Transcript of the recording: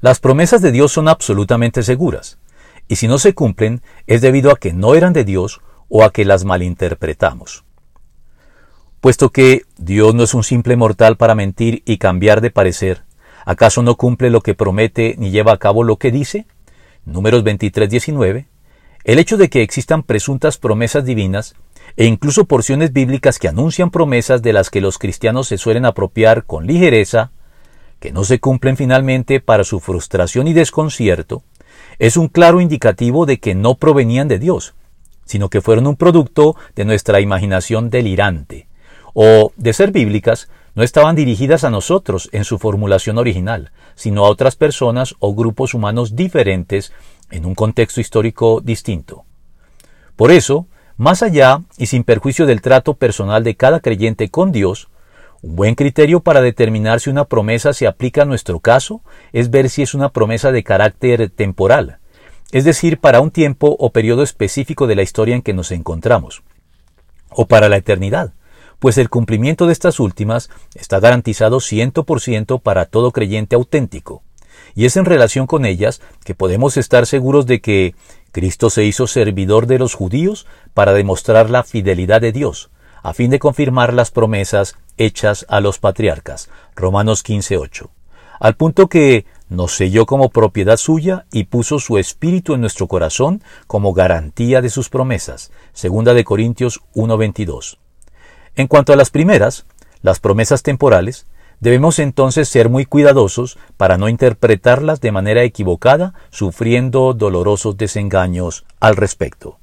Las promesas de Dios son absolutamente seguras, y si no se cumplen es debido a que no eran de Dios o a que las malinterpretamos. Puesto que Dios no es un simple mortal para mentir y cambiar de parecer, ¿acaso no cumple lo que promete ni lleva a cabo lo que dice? Números 23, 19. El hecho de que existan presuntas promesas divinas e incluso porciones bíblicas que anuncian promesas de las que los cristianos se suelen apropiar con ligereza, que no se cumplen finalmente para su frustración y desconcierto, es un claro indicativo de que no provenían de Dios, sino que fueron un producto de nuestra imaginación delirante, o, de ser bíblicas, no estaban dirigidas a nosotros en su formulación original, sino a otras personas o grupos humanos diferentes en un contexto histórico distinto. Por eso, más allá y sin perjuicio del trato personal de cada creyente con Dios, un buen criterio para determinar si una promesa se aplica a nuestro caso es ver si es una promesa de carácter temporal, es decir, para un tiempo o periodo específico de la historia en que nos encontramos, o para la eternidad, pues el cumplimiento de estas últimas está garantizado 100% para todo creyente auténtico, y es en relación con ellas que podemos estar seguros de que Cristo se hizo servidor de los judíos para demostrar la fidelidad de Dios, a fin de confirmar las promesas hechas a los patriarcas. Romanos 15:8. Al punto que nos selló como propiedad suya y puso su espíritu en nuestro corazón como garantía de sus promesas. Segunda de Corintios 1:22. En cuanto a las primeras, las promesas temporales, Debemos entonces ser muy cuidadosos para no interpretarlas de manera equivocada, sufriendo dolorosos desengaños al respecto.